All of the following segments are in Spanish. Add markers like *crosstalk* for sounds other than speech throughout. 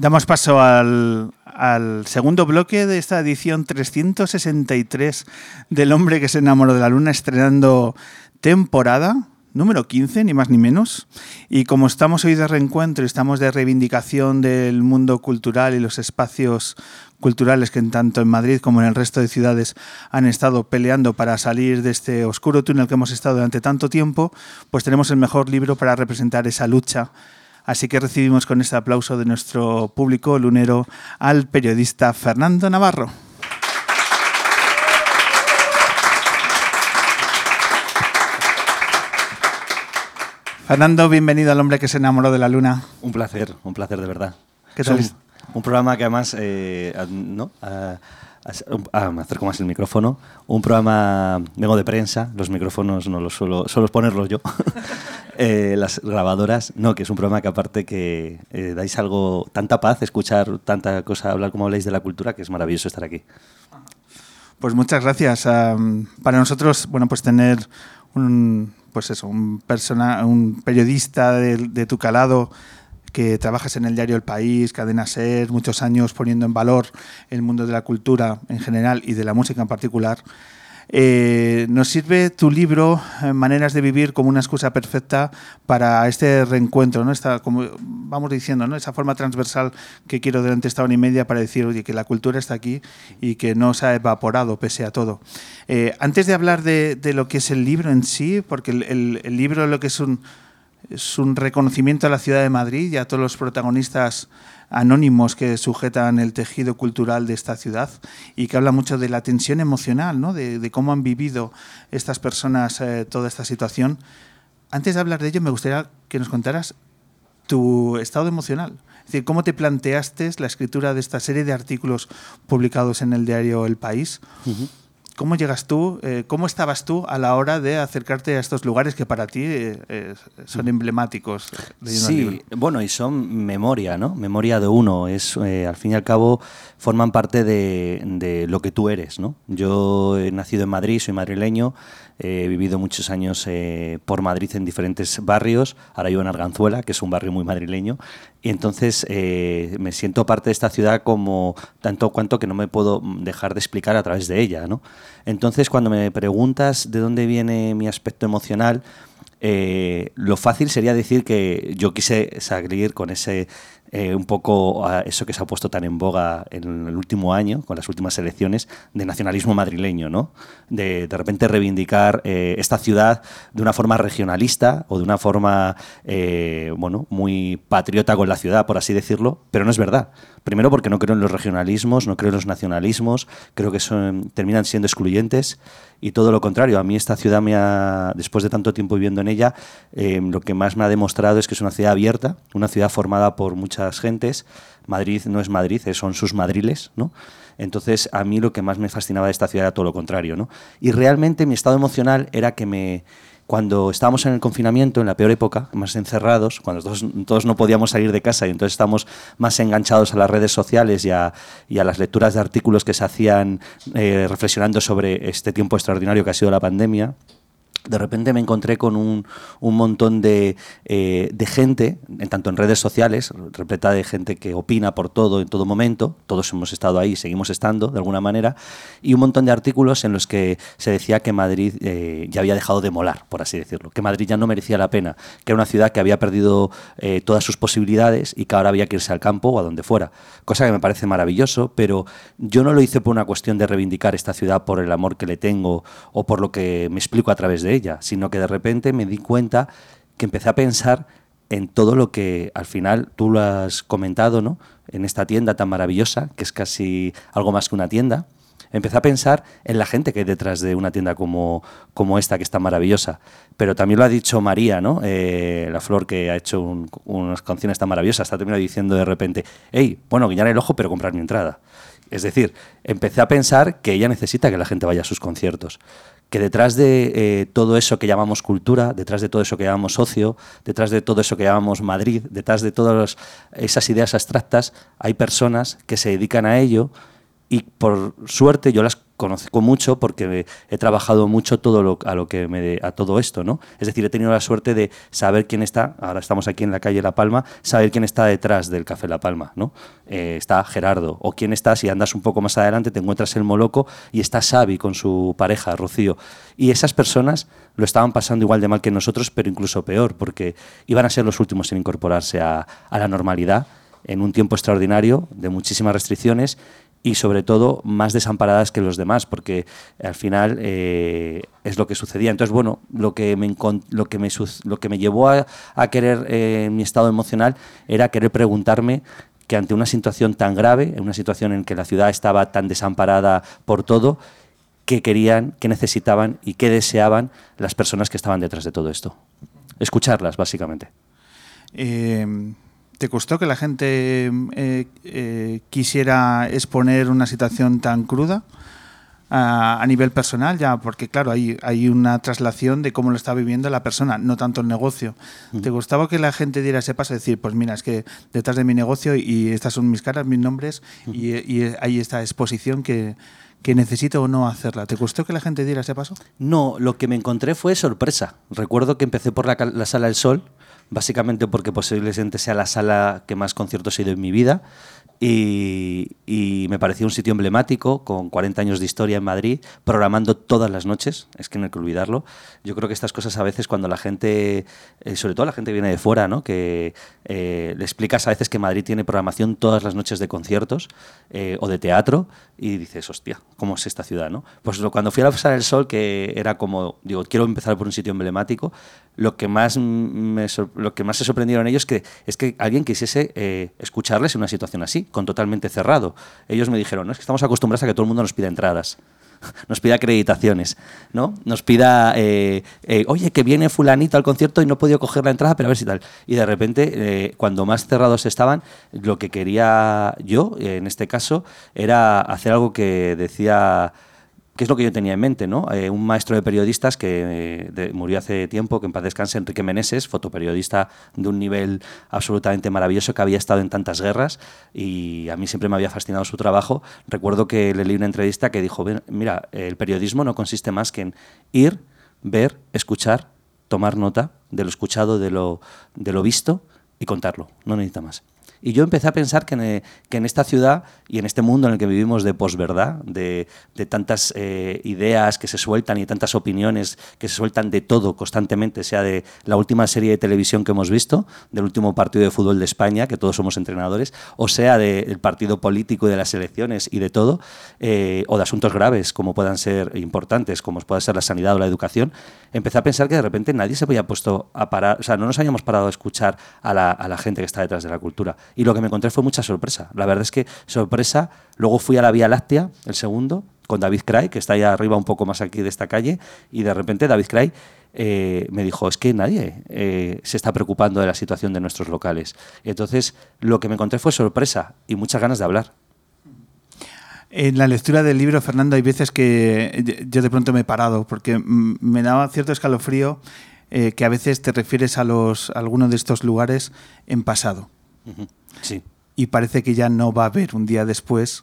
Damos paso al, al segundo bloque de esta edición 363 del hombre que se enamoró de la luna, estrenando temporada número 15, ni más ni menos. Y como estamos hoy de reencuentro y estamos de reivindicación del mundo cultural y los espacios culturales que tanto en Madrid como en el resto de ciudades han estado peleando para salir de este oscuro túnel que hemos estado durante tanto tiempo, pues tenemos el mejor libro para representar esa lucha Así que recibimos con este aplauso de nuestro público lunero al periodista Fernando Navarro. Fernando, bienvenido al hombre que se enamoró de la luna. Un placer, un placer de verdad. ¿Qué tal? Un, programa que además, eh, ¿no? Ah, me acerco más el micrófono. Un programa, vengo de prensa, los micrófonos no los suelo, suelo ponerlos yo. *laughs* Eh, las grabadoras, no, que es un programa que aparte que eh, dais algo, tanta paz, escuchar tanta cosa, hablar como habláis de la cultura, que es maravilloso estar aquí. Pues muchas gracias. para nosotros, bueno, pues tener un, pues eso, un, persona, un periodista de, de tu calado que trabajas en el diario El País, Cadena Ser, muchos años poniendo en valor el mundo de la cultura en general y de la música en particular. Eh, nos sirve tu libro, eh, Maneras de Vivir, como una excusa perfecta para este reencuentro, ¿no? Esta, como vamos diciendo, ¿no? esa forma transversal que quiero durante esta hora y media para decir oye, que la cultura está aquí y que no se ha evaporado pese a todo. Eh, antes de hablar de, lo que es el libro en sí, porque el, el libro lo que es un reconocimiento a la ciudad de Madrid y a todos los protagonistas anónimos que sujetan el tejido cultural de esta ciudad y que habla mucho de la tensión emocional, ¿no? de, cómo han vivido estas personas eh, toda esta situación. Antes de hablar de ello, me gustaría que nos contaras tu estado emocional. Es decir, cómo te planteaste la escritura de esta serie de artículos publicados en el diario El País. ¿Cómo llegas tú, eh, cómo estabas tú a la hora de acercarte a estos lugares que para ti eh, son emblemáticos? sí, bueno, y son memoria, ¿no? Memoria de uno. Es, eh, al fin y al cabo, forman parte de, de, lo que tú eres, ¿no? Yo he nacido en Madrid, soy madrileño, He vivido muchos años eh, por Madrid en diferentes barrios. Ahora vivo en Arganzuela, que es un barrio muy madrileño. Y entonces eh, me siento parte de esta ciudad como tanto cuanto que no me puedo dejar de explicar a través de ella. ¿no? Entonces, cuando me preguntas de dónde viene mi aspecto emocional, eh, lo fácil sería decir que yo quise salir con ese eh, un poco a eso que se ha puesto tan en boga en el último año, con las últimas elecciones, de nacionalismo madrileño, ¿no? De de repente reivindicar eh, esta ciudad de una forma regionalista o de una forma, eh, bueno, muy patriota con la ciudad, por así decirlo, pero no es verdad. Primero porque no creo en los regionalismos, no creo en los nacionalismos, creo que son, terminan siendo excluyentes y todo lo contrario. A mí esta ciudad me ha, después de tanto tiempo viviendo en ella, lo que más me ha demostrado es que es una ciudad abierta, una ciudad formada por muchas gentes. Madrid no es Madrid, eh, son sus madriles, ¿no? Entonces, a mí lo que más me fascinaba de esta ciudad era todo lo contrario, ¿no? Y realmente mi estado emocional era que me cuando estábamos en el confinamiento, en la peor época, más encerrados, cuando todos, no podíamos salir de casa y entonces estábamos más enganchados a las redes sociales y a, las lecturas de artículos que se hacían eh, reflexionando sobre este tiempo extraordinario que ha sido la pandemia, de repente me encontré con un, un montón de, eh, de, gente, tanto en redes sociales, repleta de gente que opina por todo en todo momento, todos hemos estado ahí, seguimos estando de alguna manera, y un montón de artículos en los que se decía que Madrid eh, ya había dejado de molar, por así decirlo, que Madrid ya no merecía la pena, que era una ciudad que había perdido eh, todas sus posibilidades y que ahora había que irse al campo o a donde fuera, cosa que me parece maravilloso, pero yo no lo hice por una cuestión de reivindicar esta ciudad por el amor que le tengo o por lo que me explico a través de ella, sino que de repente me di cuenta que empecé a pensar en todo lo que al final tú lo has comentado, ¿no? En esta tienda tan maravillosa, que es casi algo más que una tienda. Empecé a pensar en la gente que hay detrás de una tienda como, como esta, que está maravillosa. Pero también lo ha dicho María, ¿no? Eh, la flor que ha hecho unas canciones tan maravillosas. Está terminado diciendo de repente, hey, bueno, guiñar el ojo, pero comprar mi entrada. Es decir, empecé a pensar que ella necesita que la gente vaya a sus conciertos que detrás de eh, todo eso que llamamos cultura, detrás de todo eso que llamamos ocio, detrás de todo eso que llamamos Madrid, detrás de todas esas ideas abstractas, hay personas que se dedican a ello y por suerte yo las conozco mucho porque he trabajado mucho todo lo, a lo que a todo esto, ¿no? Es decir, he tenido la suerte de saber quién está, ahora estamos aquí en la calle La Palma, saber quién está detrás del Café La Palma, ¿no? Eh, está Gerardo, o quién está, si andas un poco más adelante, te encuentras el Moloco y está Xavi con su pareja, Rocío. Y esas personas lo estaban pasando igual de mal que nosotros, pero incluso peor, porque iban a ser los últimos en incorporarse a la normalidad en un tiempo extraordinario de muchísimas restricciones y sobre todo más desamparadas que los demás, porque al final eh, es lo que sucedía. Entonces, bueno, lo que me, lo que me, lo que me llevó a, querer eh, mi estado emocional era querer preguntarme que ante una situación tan grave, en una situación en que la ciudad estaba tan desamparada por todo, qué querían, qué necesitaban y qué deseaban las personas que estaban detrás de todo esto. Escucharlas, básicamente. Eh, ¿Te costó que la gente eh, eh, quisiera exponer una situación tan cruda a, nivel personal? Ya, porque claro, hay, hay una traslación de cómo lo está viviendo la persona, no tanto el negocio. Mm. ¿Te gustaba que la gente diera ese paso? Decir, pues mira, es que detrás de mi negocio y estas son mis caras, mis nombres mm. y, y hay esta exposición que, que necesito o no hacerla. ¿Te gustó que la gente diera ese paso? No, lo que me encontré fue sorpresa. Recuerdo que empecé por la, la Sala del Sol básicamente porque posiblemente sea la sala que más conciertos he ido en mi vida y, me pareció un sitio emblemático, con 40 años de historia en Madrid, programando todas las noches, es que no hay que olvidarlo. Yo creo que estas cosas a veces cuando la gente, eh, sobre todo la gente viene de fuera, ¿no? que eh, le explicas a veces que Madrid tiene programación todas las noches de conciertos eh, o de teatro y dices, hostia, ¿cómo es esta ciudad? ¿no? Pues cuando fui a la Pasar del Sol, que era como, digo, quiero empezar por un sitio emblemático, lo que más, me, lo que más se sorprendieron ellos que, es que alguien quisiese escucharles en una situación así con totalmente cerrado. Ellos me dijeron, no, es que estamos acostumbrados a que todo el mundo nos pida entradas *laughs* nos pida acreditaciones, ¿no? Nos pida, eh, eh, oye, que viene fulanito al concierto y no he podido coger la entrada, pero a ver si tal. Y de repente, eh, cuando más cerrados estaban, lo que quería yo, en este caso, era hacer algo que decía ¿Qué es lo que yo tenía en mente? ¿no? Eh, un maestro de periodistas que eh, murió hace tiempo, que en paz descanse, Enrique Meneses, fotoperiodista de un nivel absolutamente maravilloso, que había estado en tantas guerras y a mí siempre me había fascinado su trabajo. Recuerdo que le leí una entrevista que dijo, mira, el periodismo no consiste más que en ir, ver, escuchar, tomar nota de lo escuchado, de lo, de lo visto y contarlo. No necesita más. Y yo empecé a pensar que en, esta ciudad y en este mundo en el que vivimos de posverdad, de, de tantas eh, ideas que se sueltan y tantas opiniones que se sueltan de todo constantemente, sea de la última serie de televisión que hemos visto, del último partido de fútbol de España, que todos somos entrenadores, o sea del partido político y de las elecciones y de todo, eh, o de asuntos graves como puedan ser importantes, como pueda ser la sanidad o la educación, empecé a pensar que de repente nadie se había puesto a parar, o sea, no nos habíamos parado a escuchar a la, a la gente que está detrás de la cultura y lo que me encontré fue mucha sorpresa. La verdad es que sorpresa. Luego fui a la Vía Láctea, el segundo, con David Cray, que está ahí arriba un poco más aquí de esta calle, y de repente David Cray eh, me dijo, es que nadie eh, se está preocupando de la situación de nuestros locales. Entonces lo que me encontré fue sorpresa y muchas ganas de hablar. En la lectura del libro, Fernando, hay veces que yo de pronto me he parado porque me daba cierto escalofrío eh, que a veces te refieres a, los, a algunos de estos lugares en pasado. Y parece que ya no va a haber un día después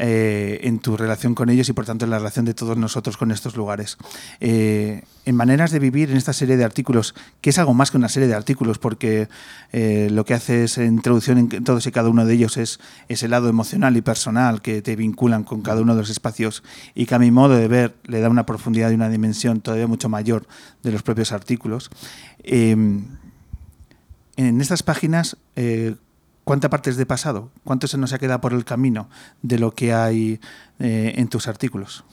eh, en tu relación con ellos y por tanto en la relación de todos nosotros con estos lugares. Eh, en maneras de vivir en esta serie de artículos, que es algo más que una serie de artículos, porque eh, lo que hace es introducción en todos y cada uno de ellos es ese lado emocional y personal que te vinculan con cada uno de los espacios y que a mi modo de ver le da una profundidad y una dimensión todavía mucho mayor de los propios artículos. en estas páginas ¿Cuánta parte es de pasado? ¿Cuánto se nos ha quedado por el camino de lo que hay eh, en tus artículos?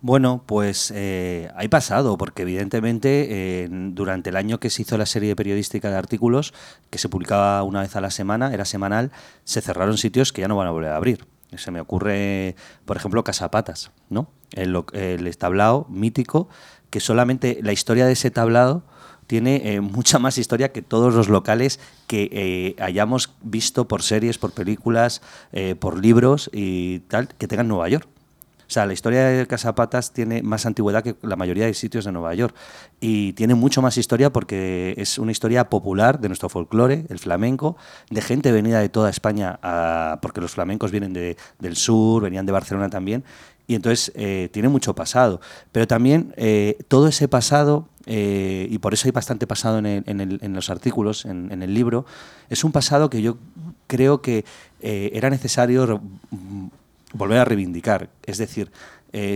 Bueno, pues eh, hay pasado, porque evidentemente durante el año que se hizo la serie periodística de artículos, que se publicaba una vez a la semana, era semanal, se cerraron sitios que ya no van a volver a abrir. Se me ocurre, por ejemplo, Casapatas, ¿no? El, el mítico, que solamente la historia de ese tablado tiene eh, mucha más historia que todos los locales que eh, hayamos visto por series, por películas, eh, por libros y tal, que tengan Nueva York. O sea, la historia de Casapatas tiene más antigüedad que la mayoría de sitios de Nueva York. Y tiene mucho más historia porque es una historia popular de nuestro folclore, el flamenco, de gente venida de toda España, porque los flamencos vienen del sur, venían de Barcelona también, Y entonces tiene mucho pasado. Pero también todo ese pasado, eh, y por eso hay bastante pasado en, los artículos, en, el libro, es un pasado que yo creo que era necesario volver a reivindicar. Es decir,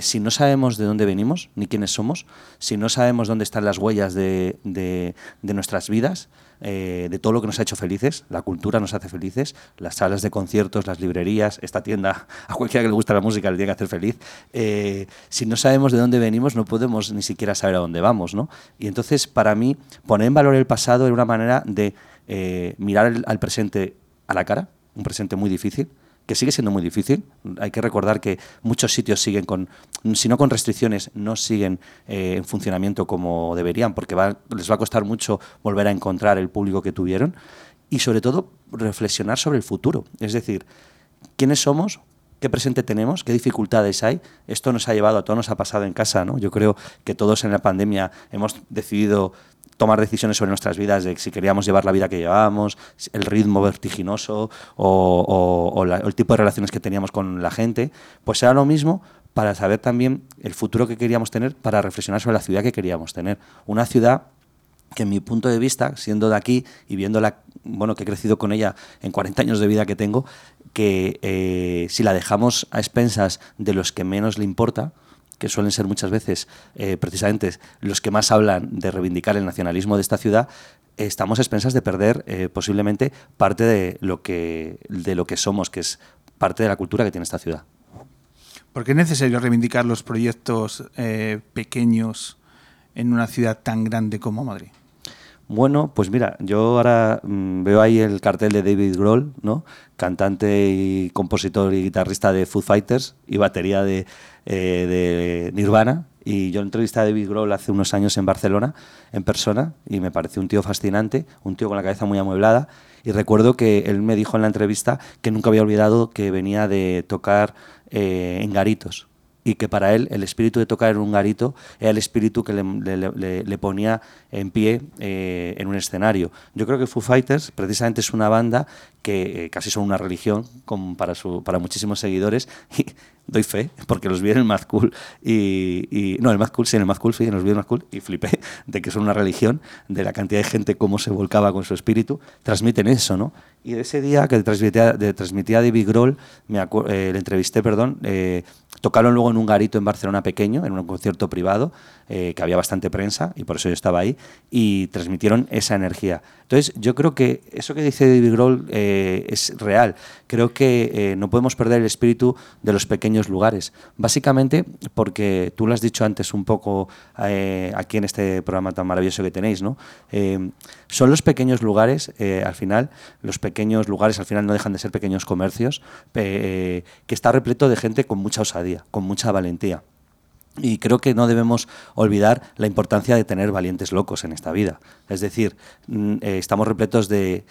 si no sabemos de dónde venimos ni quiénes somos, si no sabemos dónde están las huellas de nuestras vidas, eh, de todo lo que nos ha hecho felices. La cultura nos hace felices, las salas de conciertos, las librerías, esta tienda, *laughs* a cualquiera que le gusta la música le tiene que hacer feliz. Eh, si no sabemos de dónde venimos, no podemos ni siquiera saber a dónde vamos. ¿no? Y entonces, para mí, poner en valor el pasado era una manera de eh, mirar al presente a la cara, un presente muy difícil, que sigue siendo muy difícil. Hay que recordar que muchos sitios siguen con, si no con restricciones, no siguen eh, en funcionamiento como deberían, porque les va a costar mucho volver a encontrar el público que tuvieron. Y sobre todo, reflexionar sobre el futuro. Es decir, ¿quiénes somos? ¿Qué presente tenemos? ¿Qué dificultades hay? Esto nos ha llevado, a todo nos ha pasado en casa, ¿no? Yo creo que todos en la pandemia hemos decidido tomar decisiones sobre nuestras vidas, de si queríamos llevar la vida que llevábamos, el ritmo vertiginoso o, el tipo de relaciones que teníamos con la gente, pues era lo mismo para saber también el futuro que queríamos tener, para reflexionar sobre la ciudad que queríamos tener. Una ciudad que en mi punto de vista, siendo de aquí y viéndola, bueno, que he crecido con ella en 40 años de vida que tengo, que eh, si la dejamos a expensas de los que menos le importa, que suelen ser muchas veces eh, precisamente los que más hablan de reivindicar el nacionalismo de esta ciudad, estamos a expensas de perder eh, posiblemente parte de lo, que, de lo que somos, que es parte de la cultura que tiene esta ciudad. ¿Por qué es necesario reivindicar los proyectos eh, pequeños en una ciudad tan grande como Madrid? Bueno, pues mira, yo ahora mm, veo ahí el cartel de David Grohl, ¿no? cantante y compositor y guitarrista de Foo Fighters y batería de, eh, de Nirvana. Y yo entrevisté a David Grohl hace unos años en Barcelona, en persona, y me pareció un tío fascinante, un tío con la cabeza muy amueblada. Y recuerdo que él me dijo en la entrevista que nunca había olvidado que venía de tocar eh, en garitos, y que para él el espíritu de tocar en un garito era el espíritu que le, ponía en pie eh, en un escenario. Yo creo que Foo Fighters precisamente es una banda que eh, casi son una religión para, su, para muchísimos seguidores *laughs* y doy fe porque los vi en el Mad Cool y, no, el Mad Cool, sí, en el Mad Cool, sí, los vi en el Mad Cool y flipé *laughs* de que son una religión, de la cantidad de gente cómo se volcaba con su espíritu, transmiten eso, ¿no? Y de ese día que transmitía, transmitía David Grohl, me eh, le entrevisté, perdón, Tocaron luego en un garito en Barcelona pequeño, en un concierto privado, eh, que había bastante prensa y por eso yo estaba ahí, y transmitieron esa energía. Entonces, yo creo que eso que dice David Grohl eh, es real. Creo que eh, no podemos perder el espíritu de los pequeños lugares. Básicamente porque tú lo has dicho antes un poco aquí en este programa tan maravilloso que tenéis, ¿no? son los pequeños lugares, al final, los pequeños lugares al final no dejan de ser pequeños comercios, que está repleto de gente con mucha osadía, con mucha valentía. Y creo que no debemos olvidar la importancia de tener valientes locos en esta vida. Es decir, mm, eh, estamos repletos de,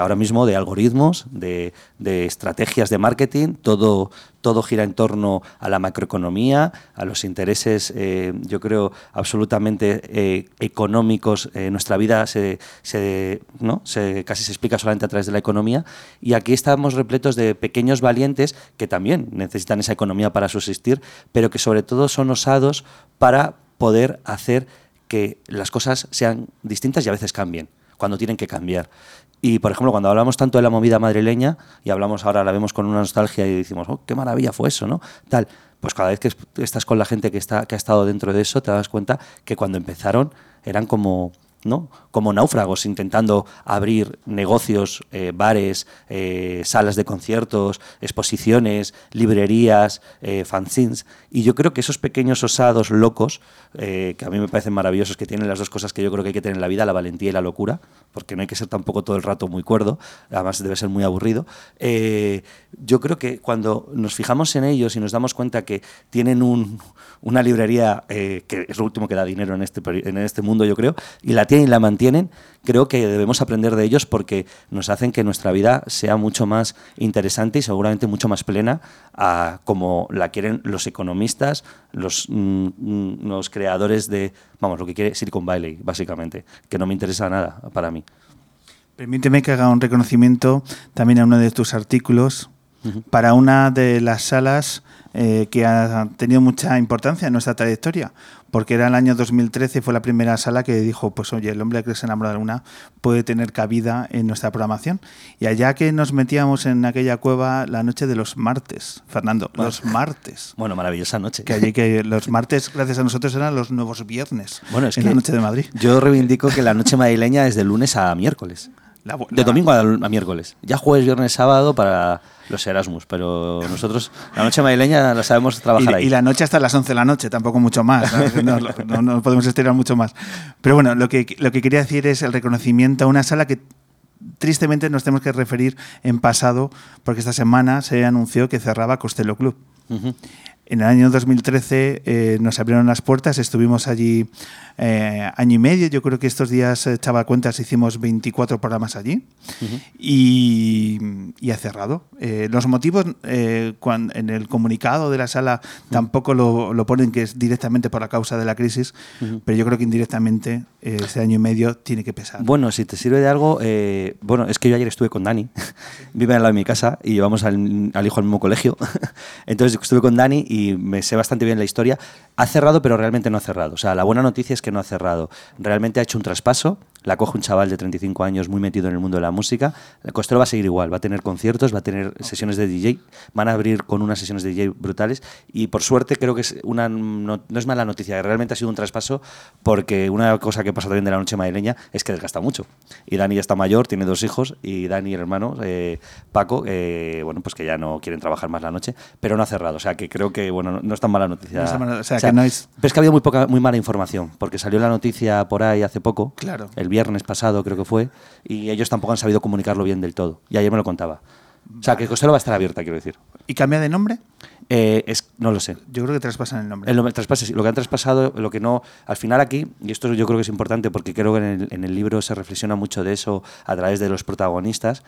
ahora mismo de algoritmos, de, estrategias de marketing, todo, todo gira en torno a la macroeconomía, a los intereses, eh, yo creo, absolutamente eh, económicos. nuestra vida se, ¿no? se, casi se explica solamente a través de la economía. Y aquí estamos repletos de pequeños valientes que también necesitan esa economía para subsistir, pero que sobre todo son osados para poder hacer que las cosas sean distintas y a veces cambien, cuando tienen que cambiar. Y, por ejemplo, cuando hablamos tanto de la movida madrileña, y hablamos ahora, la vemos con una nostalgia y decimos, oh, qué maravilla fue eso, ¿no? Tal, pues cada vez que estás con la gente que, está, que ha estado dentro de eso, te das cuenta que cuando empezaron eran como como náufragos intentando abrir negocios, eh, bares, eh, salas de conciertos, exposiciones, librerías, eh, fanzines. Y yo creo que esos pequeños osados locos, que a mí me parecen maravillosos, que tienen las dos cosas que yo creo que hay que tener en la vida, la valentía y la locura, porque no hay que ser tampoco todo el rato muy cuerdo, además debe ser muy aburrido. yo creo que cuando nos fijamos en ellos y nos damos cuenta que tienen una librería que es lo último que da dinero en este, en este mundo, yo creo, y la y la mantienen, creo que debemos aprender de ellos porque nos hacen que nuestra vida sea mucho más interesante y seguramente mucho más plena a como la quieren los economistas, los, mm, los creadores de, vamos, lo que quiere Silicon Valley, básicamente, que no me interesa nada para mí. Permíteme que haga un reconocimiento también a uno de tus artículos para una de las salas eh, que ha tenido mucha importancia en nuestra trayectoria, porque era el año 2013 y fue la primera sala que dijo, pues oye, el hombre que se enamora de luna puede tener cabida en nuestra programación. Y allá que nos metíamos en aquella cueva la noche de los martes, Fernando, los martes. *laughs* Bueno, maravillosa noche. Que allí que los martes, gracias a nosotros, eran los nuevos viernes bueno, es en la noche de Madrid. Yo reivindico que la noche madrileña es de lunes a miércoles. De domingo a, miércoles. Ya jueves, viernes, sábado para los Erasmus, pero nosotros la noche madrileña la sabemos trabajar ahí. Y la noche hasta las 11 de la noche, tampoco mucho más. *laughs* ¿no? No, podemos estirar mucho más. Pero bueno, lo que, lo que quería decir es el reconocimiento a una sala que tristemente nos tenemos que referir en pasado, porque esta semana se anunció que cerraba Costello Club. En el año 2013 eh, nos abrieron las puertas, estuvimos allí eh, año y medio, yo creo que estos días, echaba cuentas, hicimos 24 programas allí y, ha cerrado. Eh, los motivos cuando, en el comunicado de la sala tampoco lo, ponen que es directamente por la causa de la crisis, pero yo creo que indirectamente ese año y medio tiene que pesar. Bueno, si te sirve de algo, bueno, es que yo ayer estuve con Dani, *laughs* vive al lado de mi casa y llevamos al, al hijo al mismo colegio, *laughs* entonces estuve con Dani y me sé bastante bien la historia. Ha cerrado, pero realmente no ha cerrado. O sea, la buena noticia es que no ha cerrado. Realmente ha hecho un traspaso la coge un chaval de 35 años muy metido en el mundo de la música. El Costello va a seguir igual, va a tener conciertos, va a tener sesiones de DJ, van a abrir con unas sesiones de DJ brutales y por suerte creo que es una, no, es mala noticia, realmente ha sido un traspaso porque una cosa que pasa también de la noche madrileña es que desgasta mucho. Y Dani ya está mayor, tiene dos hijos y Dani, el hermano, eh, Paco, eh, bueno, pues que ya no quieren trabajar más la noche, pero no ha cerrado. O sea, que creo que, bueno, no es tan mala noticia. o sea, que no es... Pero es que ha habido muy, poca, muy mala información porque salió la noticia por ahí hace poco. Claro. El viernes pasado creo que fue, y ellos tampoco han sabido comunicarlo bien del todo. Y ayer me lo contaba. O sea, que Costello va a estar abierta, quiero decir. ¿Y cambia de nombre? Eh, es, no lo sé. Yo creo que traspasan el nombre. lo, que han traspasado, lo que no. Al final aquí, y esto yo creo que es importante porque creo que en el, libro se reflexiona mucho de eso a través de los protagonistas.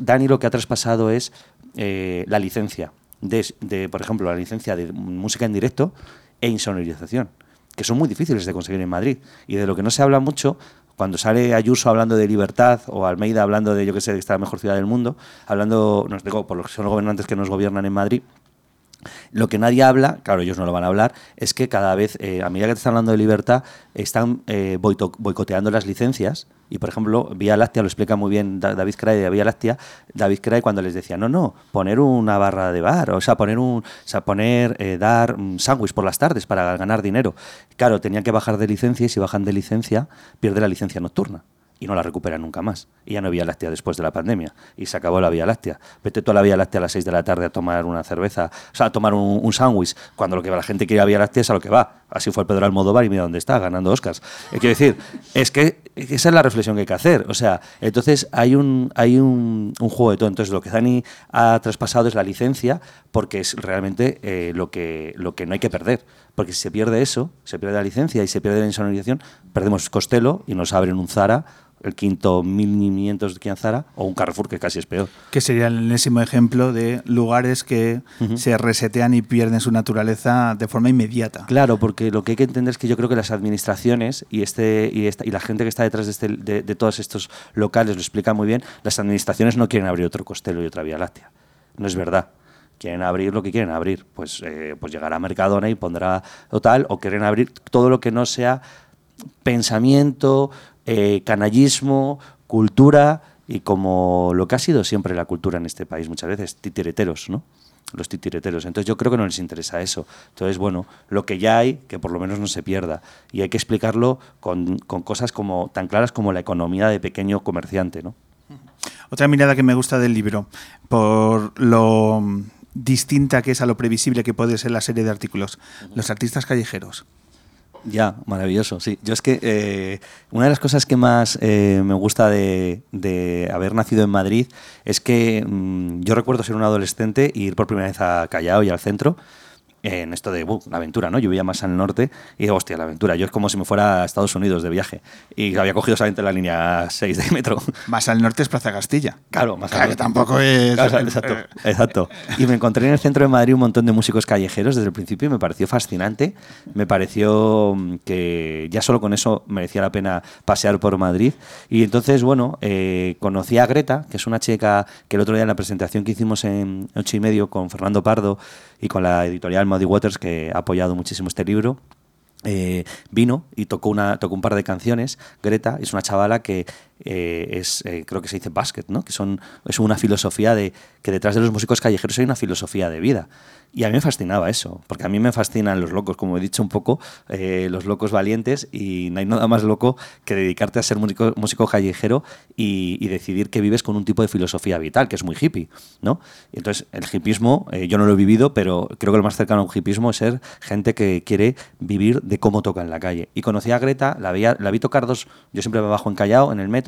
Dani lo que ha traspasado es eh, la licencia. De, de, por ejemplo, la licencia de música en directo e insonorización que son muy difíciles de conseguir en Madrid. Y de lo que no se habla mucho, cuando sale Ayuso hablando de libertad o Almeida hablando de, yo que sé, que está la mejor ciudad del mundo, hablando, nos digo, por los que son los gobernantes que nos gobiernan en Madrid, lo que nadie habla, claro, ellos no lo van a hablar, es que cada vez, eh, a medida que te están hablando de libertad, están eh, boicoteando las licencias. Y, por ejemplo, Vía Láctea lo explica muy bien David Cray de Vía Láctea. David Cray cuando les decía, no, no, poner una barra de bar, o sea, poner un, o sea, poner, eh, dar un sándwich por las tardes para ganar dinero. Claro, tenían que bajar de licencia y si bajan de licencia, pierde la licencia nocturna y no la recupera nunca más. Y ya no Vía Láctea después de la pandemia. Y se acabó la Vía Láctea. Vete toda la Vía Láctea a las 6 de la tarde a tomar una cerveza, o sea, a tomar un, sándwich, cuando lo que la gente quiere a Vía Láctea es a lo que va. Así fue el Pedro Almodóvar y mira dónde está, ganando Oscars. Eh, quiero decir, es que esa es la reflexión que hay que hacer. O sea, entonces hay un, hay un, juego de todo. Entonces lo que Dani ha traspasado es la licencia porque es realmente eh, lo, que, lo que no hay que perder. Porque si se pierde eso, se pierde la licencia y se pierde la insonorización, perdemos Costello y nos abren un Zara el quinto 1500 de Quianzara o un Carrefour que casi es peor. Que sería el enésimo ejemplo de lugares que se resetean y pierden su naturaleza de forma inmediata. Claro, porque lo que hay que entender es que yo creo que las administraciones y este y, esta, y la gente que está detrás de, este, de, todos estos locales lo explica muy bien, las administraciones no quieren abrir otro Costello y otra Vía Láctea. No es verdad quieren abrir lo que quieren abrir, pues, eh, pues llegará a Mercadona y pondrá total, o quieren abrir todo lo que no sea pensamiento, eh, canallismo, cultura y como lo que ha sido siempre la cultura en este país muchas veces, titireteros, ¿no? Los titireteros. Entonces yo creo que no les interesa eso. Entonces, bueno, lo que ya hay, que por lo menos no se pierda. Y hay que explicarlo con, cosas como tan claras como la economía de pequeño comerciante, ¿no? Otra mirada que me gusta del libro, por lo distinta que es a lo previsible que puede ser la serie de artículos, los artistas callejeros. Ya, maravilloso, sí. Yo es que eh, una de las cosas que más eh, me gusta de, haber nacido en Madrid es que mm, yo recuerdo ser un adolescente e ir por primera vez a Callao y al centro en esto de uh, la aventura, ¿no? Yo vivía más al norte y digo, hostia, la aventura. Yo es como si me fuera a Estados Unidos de viaje y había cogido solamente la línea 6 de metro. Más al norte es Plaza Castilla. Claro, más Claro, al que norte. tampoco es. Claro, exacto, exacto. Y me encontré en el centro de Madrid un montón de músicos callejeros desde el principio y me pareció fascinante. Me pareció mm, que ya solo con eso merecía la pena pasear por Madrid. Y entonces, bueno, eh, conocí a Greta, que es una chica que el otro día en la presentación que hicimos en ocho y medio con Fernando Pardo y con la editorial Muddy Waters, que ha apoyado muchísimo este libro, eh, vino y tocó, una, tocó un par de canciones. Greta es una chavala que eh, es, eh, creo que se dice basket, ¿no? que son, es una filosofía de que detrás de los músicos callejeros hay una filosofía de vida. Y a mí me fascinaba eso, porque a mí me fascinan los locos, como he dicho un poco, eh, los locos valientes, y no hay nada más loco que dedicarte a ser músico, músico callejero y, y decidir que vives con un tipo de filosofía vital, que es muy hippie. ¿no? Entonces, el hippismo, eh, yo no lo he vivido, pero creo que lo más cercano a un hippismo es ser gente que quiere vivir de cómo toca en la calle. Y conocí a Greta, la, veía, la vi tocar dos, yo siempre me bajo en Callao, en el metro,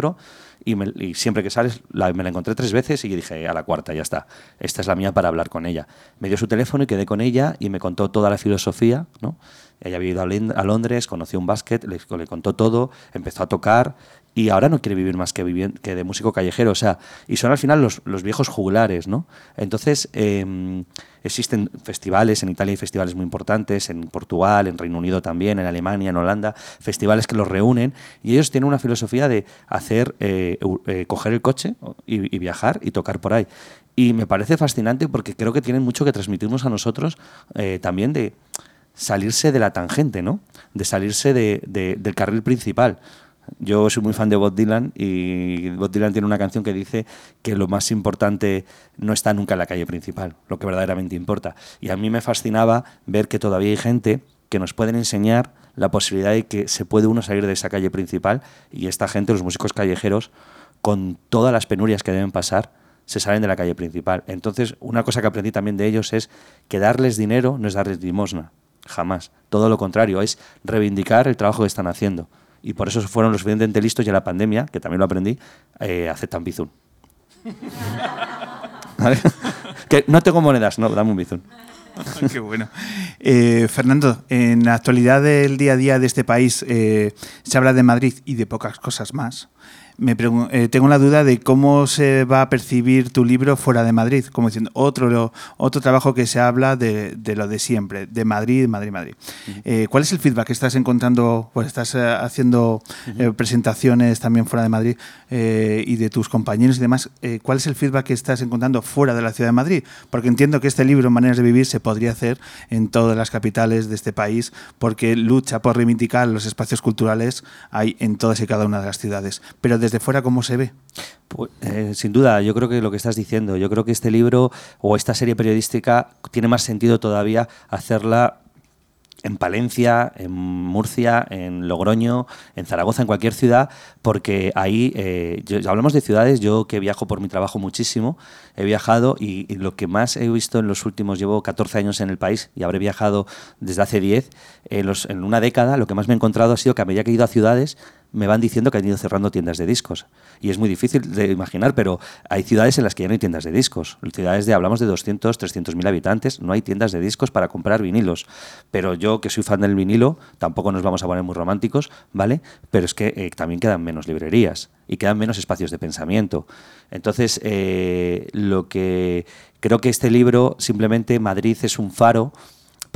y, me- y siempre que sales la- me la encontré tres veces y dije, a la cuarta, ya está, esta es la mía para hablar con ella. Me dio su teléfono y quedé con ella y me contó toda la filosofía, ¿no? Ella había ido a Londres, conoció un básquet, le, le contó todo, empezó a tocar y ahora no quiere vivir más que, de músico callejero, o sea, y son al final los, los viejos juglares, ¿no? Entonces, eh, existen festivales, en Italia hay festivales muy importantes, en Portugal, en Reino Unido también, en Alemania, en Holanda, festivales que los reúnen y ellos tienen una filosofía de hacer, eh, eh, coger el coche y, viajar y tocar por ahí. Y me parece fascinante porque creo que tienen mucho que transmitirnos a nosotros eh, también de salirse de la tangente, ¿no? De salirse de- de- del carril principal. Yo soy muy fan de Bob Dylan y Bob Dylan tiene una canción que dice que lo más importante no está nunca en la calle principal, lo que verdaderamente importa. Y a mí me fascinaba ver que todavía hay gente que nos pueden enseñar la posibilidad de que se puede uno salir de esa calle principal y esta gente, los músicos callejeros, con todas las penurias que deben pasar, se salen de la calle principal. Entonces, una cosa que aprendí también de ellos es que darles dinero no es darles limosna, jamás. Todo lo contrario, es reivindicar el trabajo que están haciendo. Y por eso fueron los suficientemente listos y en la pandemia, que también lo aprendí, eh, aceptan bizun. *laughs* ¿Vale? que no tengo monedas, no, dame un bizun. *laughs* Qué bueno. Eh, Fernando, en la actualidad del día a día de este país eh, se habla de Madrid y de pocas cosas más. Me eh, tengo la duda de cómo se va a percibir tu libro fuera de Madrid, como diciendo otro, otro trabajo que se habla de, de lo de siempre, de Madrid, Madrid, Madrid. Eh, ¿Cuál es el feedback que estás encontrando? Pues estás eh, haciendo eh, presentaciones también fuera de Madrid y de tus compañeros y demás. ¿Cuál es el feedback que estás encontrando fuera de la ciudad de Madrid? Porque entiendo que este libro, Maneras de Vivir, se podría hacer en todas las capitales de este país, porque lucha por reivindicar los espacios culturales hay en todas y cada una de las ciudades. Pero desde fuera, ¿cómo se ve? Pues, eh, sin duda, yo creo que lo que estás diciendo, yo creo que este libro o esta serie periodística tiene más sentido todavía hacerla en Palencia, en Murcia, en Logroño, en Zaragoza, en cualquier ciudad, porque ahí, eh, hablamos de ciudades, yo que viajo por mi trabajo muchísimo, he viajado y, lo que más he visto en los últimos, llevo 14 años en el país y habré viajado desde hace 10, en, los- en una década lo que más me he encontrado ha sido que a medida que he ido a ciudades, me van diciendo que han ido cerrando tiendas de discos. Y es muy difícil de imaginar, pero hay ciudades en las que ya no hay tiendas de discos. Ciudades de, hablamos de 200, 300 mil habitantes, no hay tiendas de discos para comprar vinilos. Pero yo, que soy fan del vinilo, tampoco nos vamos a poner muy románticos, ¿vale? Pero es que eh, también quedan menos librerías y quedan menos espacios de pensamiento. Entonces, eh, lo que creo que este libro, simplemente Madrid es un faro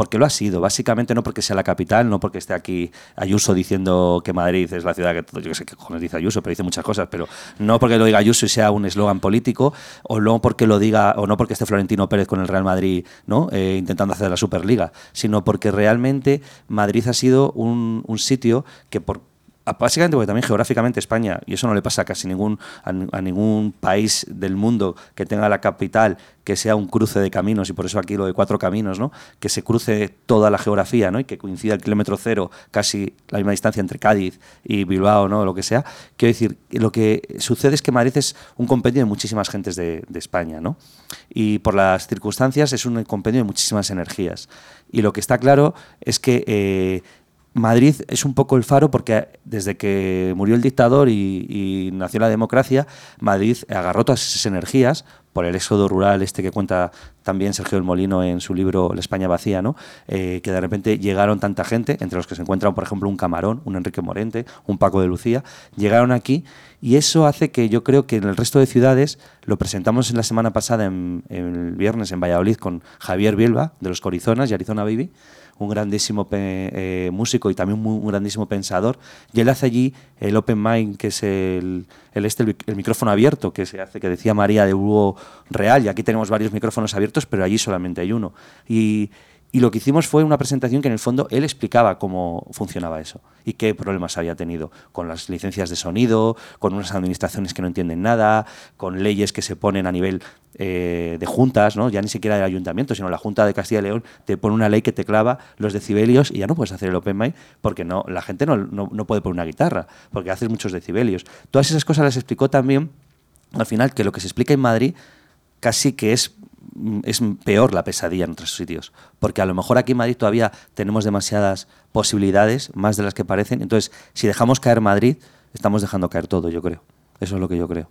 porque lo ha sido, básicamente no porque sea la capital, no porque esté aquí Ayuso diciendo que Madrid es la ciudad que, yo sé qué cojones dice Ayuso, pero dice muchas cosas, pero no porque lo diga Ayuso y sea un eslogan político, o no porque lo diga, o no porque esté Florentino Pérez con el Real Madrid, ¿no? Eh, intentando hacer la Superliga, sino porque realmente Madrid ha sido un, sitio que por Básicamente porque también geográficamente España, y eso no le pasa a casi ningún, a ningún país del mundo que tenga la capital que sea un cruce de caminos, y por eso aquí lo de cuatro caminos, ¿no? que se cruce toda la geografía ¿no? y que coincida el kilómetro cero, casi la misma distancia entre Cádiz y Bilbao, ¿no? lo que sea. Quiero decir, lo que sucede es que Madrid es un compendio de muchísimas gentes de, de España, ¿no? y por las circunstancias es un compendio de muchísimas energías. Y lo que está claro es que... eh, Madrid es un poco el faro porque desde que murió el dictador y, nació la democracia, Madrid agarró todas esas energías por el éxodo rural este que cuenta también Sergio del Molino en su libro La España vacía, ¿no? Eh, que de repente llegaron tanta gente, entre los que se encuentran, por ejemplo, un Camarón, un Enrique Morente, un Paco de Lucía, llegaron aquí y eso hace que yo creo que en el resto de ciudades, lo presentamos en la semana pasada, en, el viernes, en Valladolid, con Javier Bielba, de los Corizonas y Arizona Baby, un grandísimo eh, músico y también un, grandísimo pensador. Y él hace allí el Open Mind, que es el, este, el, micrófono abierto que se hace, que decía María de Hugo Real. Y aquí tenemos varios micrófonos abiertos, pero allí solamente hay uno. Y lo que hicimos fue una presentación que en el fondo él explicaba cómo funcionaba eso y qué problemas había tenido con las licencias de sonido, con unas administraciones que no entienden nada, con leyes que se ponen a nivel eh, de juntas, ¿no? ya ni siquiera del ayuntamiento, sino la Junta de Castilla y León te pone una ley que te clava los decibelios y ya no puedes hacer el open mic porque no, la gente no, no, no puede poner una guitarra, porque haces muchos decibelios. Todas esas cosas las explicó también al final que lo que se explica en Madrid casi que es es peor la pesadilla en otros sitios. Porque a lo mejor aquí en Madrid todavía tenemos demasiadas posibilidades, más de las que parecen. Entonces, si dejamos caer Madrid, estamos dejando caer todo, yo creo. Eso es lo que yo creo.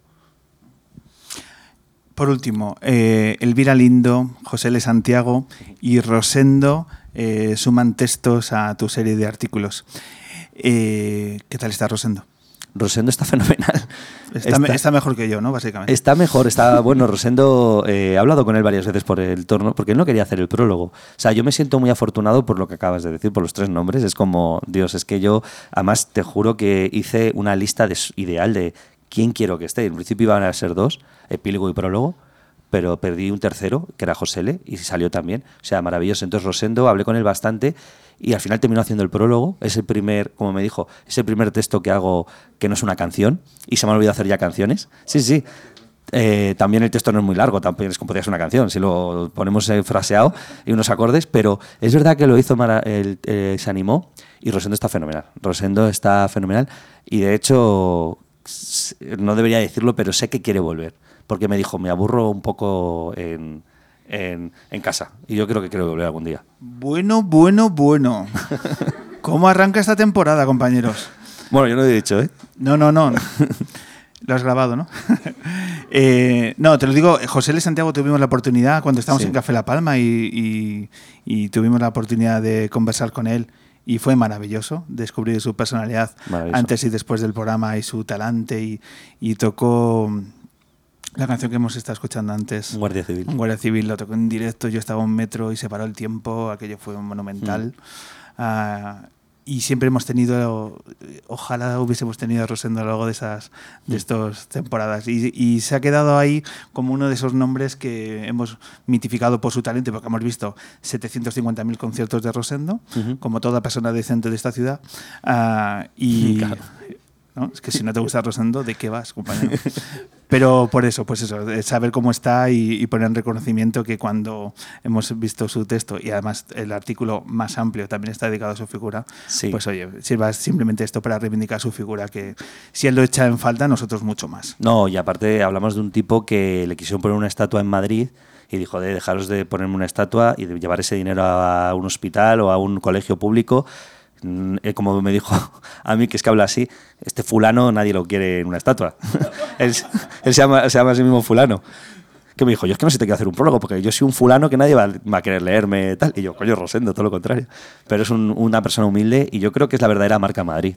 Por último, eh, Elvira Lindo, José L. Santiago y Rosendo eh, suman textos a tu serie de artículos. Eh, ¿Qué tal está Rosendo? Rosendo está *laughs* fenomenal. Está, mejor que yo, ¿no? Básicamente. Está mejor, está bueno. Rosendo, eh, he hablado con él varias veces por el torno, porque él no quería hacer el prólogo. O sea, yo me siento muy afortunado por lo que acabas de decir, por los tres nombres. Es como, Dios, es que yo, además, te juro que hice una lista ideal de quién quiero que esté. En principio iban a ser dos, epílogo y prólogo pero perdí un tercero, que era José L, y salió también. O sea, maravilloso. Entonces, Rosendo, hablé con él bastante y al final terminó haciendo el prólogo. Es el primer, como me dijo, es el primer texto que hago que no es una canción y se me ha olvidado hacer ya canciones. Sí, sí. Eh, también el texto no es muy largo, tampoco es como una canción, si lo ponemos fraseado y unos acordes, pero es verdad que lo hizo, eh, se animó y Rosendo está fenomenal. Rosendo está fenomenal y de hecho, no debería decirlo, pero sé que quiere volver, porque me dijo, me aburro un poco en, en, casa. Y yo creo que quiero volver algún día. Bueno, bueno, bueno. *laughs* ¿Cómo arranca esta temporada, compañeros? Bueno, yo no he dicho, ¿eh? No, no, no. *laughs* Lo has grabado, ¿no? *laughs* Eh, no, te lo digo, José L. Santiago tuvimos la oportunidad cuando estábamos en Café La Palma y, tuvimos la oportunidad de conversar con él y fue maravilloso descubrir su personalidad antes y después del programa y su talante y, y tocó la canción que hemos estado escuchando antes. Un guardia civil. Un guardia civil, lo tocó en directo, yo estaba un metro y se paró el tiempo, aquello fue monumental. Mm. Ah, y siempre hemos tenido, ojalá hubiésemos tenido a Rosendo a lo largo de esas de mm. estas temporadas. Y, se ha quedado ahí como uno de esos nombres que hemos mitificado por su talento, porque hemos visto 750.000 conciertos de Rosendo, como toda persona decente de esta ciudad. Uh, y, *laughs* Es que si no te *laughs* gusta Rosendo, ¿de qué vas, compañero? Pero por eso, pues eso, saber cómo está y, poner en reconocimiento que cuando hemos visto su texto y además el artículo más amplio también está dedicado a su figura, pues oye, sirva simplemente esto para reivindicar su figura, que si él lo echa en falta, nosotros mucho más. No, y aparte hablamos de un tipo que le quisieron poner una estatua en Madrid y dijo de dejaros de ponerme una estatua y de llevar ese dinero a un hospital o a un colegio público eh, como me dijo *laughs* a mí, que es que habla así, este fulano nadie lo quiere en una estatua. *laughs* él, se, llama, se llama a sí mismo fulano. Que me dijo, yo es que no sé si te quiero hacer un prólogo, porque yo soy un fulano que nadie va, a querer leerme tal. Y yo, coño, Rosendo, todo lo contrario. Pero es una persona humilde y yo creo que es la verdadera marca Madrid.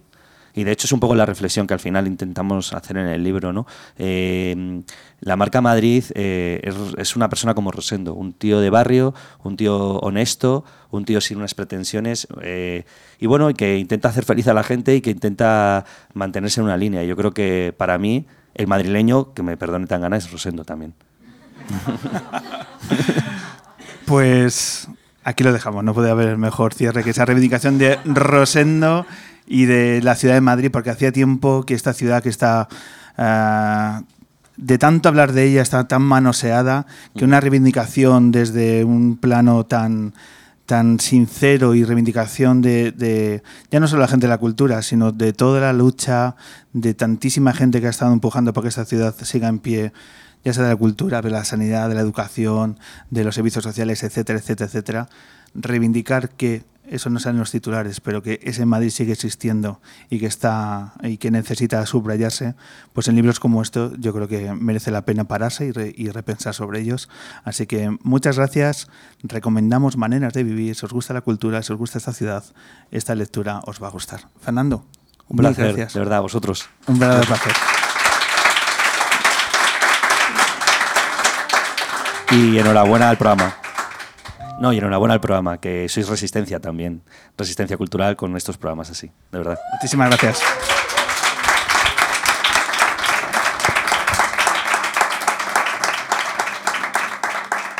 Y de hecho es un poco la reflexión que al final intentamos hacer en el libro. ¿no? Eh, la marca Madrid eh, es, una persona como Rosendo, un tío de barrio, un tío honesto, un tío sin unas pretensiones eh, y bueno, que intenta hacer feliz a la gente y que intenta mantenerse en una línea. Yo creo que para mí el madrileño, que me perdone tan gana, es Rosendo también. *laughs* pues aquí lo dejamos, no puede haber mejor cierre que esa reivindicación de Rosendo y de la ciudad de Madrid, porque hacía tiempo que esta ciudad que está... Ah, de tanto hablar de ella está tan manoseada que una reivindicación desde un plano tan, tan sincero y reivindicación de, ya no solo la gente de la cultura, sino de toda la lucha de tantísima gente que ha estado empujando para que esta ciudad siga en pie, ya sea de la cultura, de la sanidad, de la educación, de los servicios sociales, etcétera, etcétera, etcétera. Reivindicar que eso no sale en los titulares, pero que ese Madrid sigue existiendo y que está y que necesita subrayarse, pues en libros como estos yo creo que merece la pena pararse y, repensar sobre ellos. Así que muchas gracias. Recomendamos maneras de vivir. Si os gusta la cultura, si os gusta esta ciudad, esta lectura os va a gustar. Fernando, un placer, de verdad, a vosotros. Un verdadero placer. Y enhorabuena al programa. No, y enhorabuena al programa, que sois resistencia también, resistencia cultural con estos programas así, de verdad. Muchísimas gracias.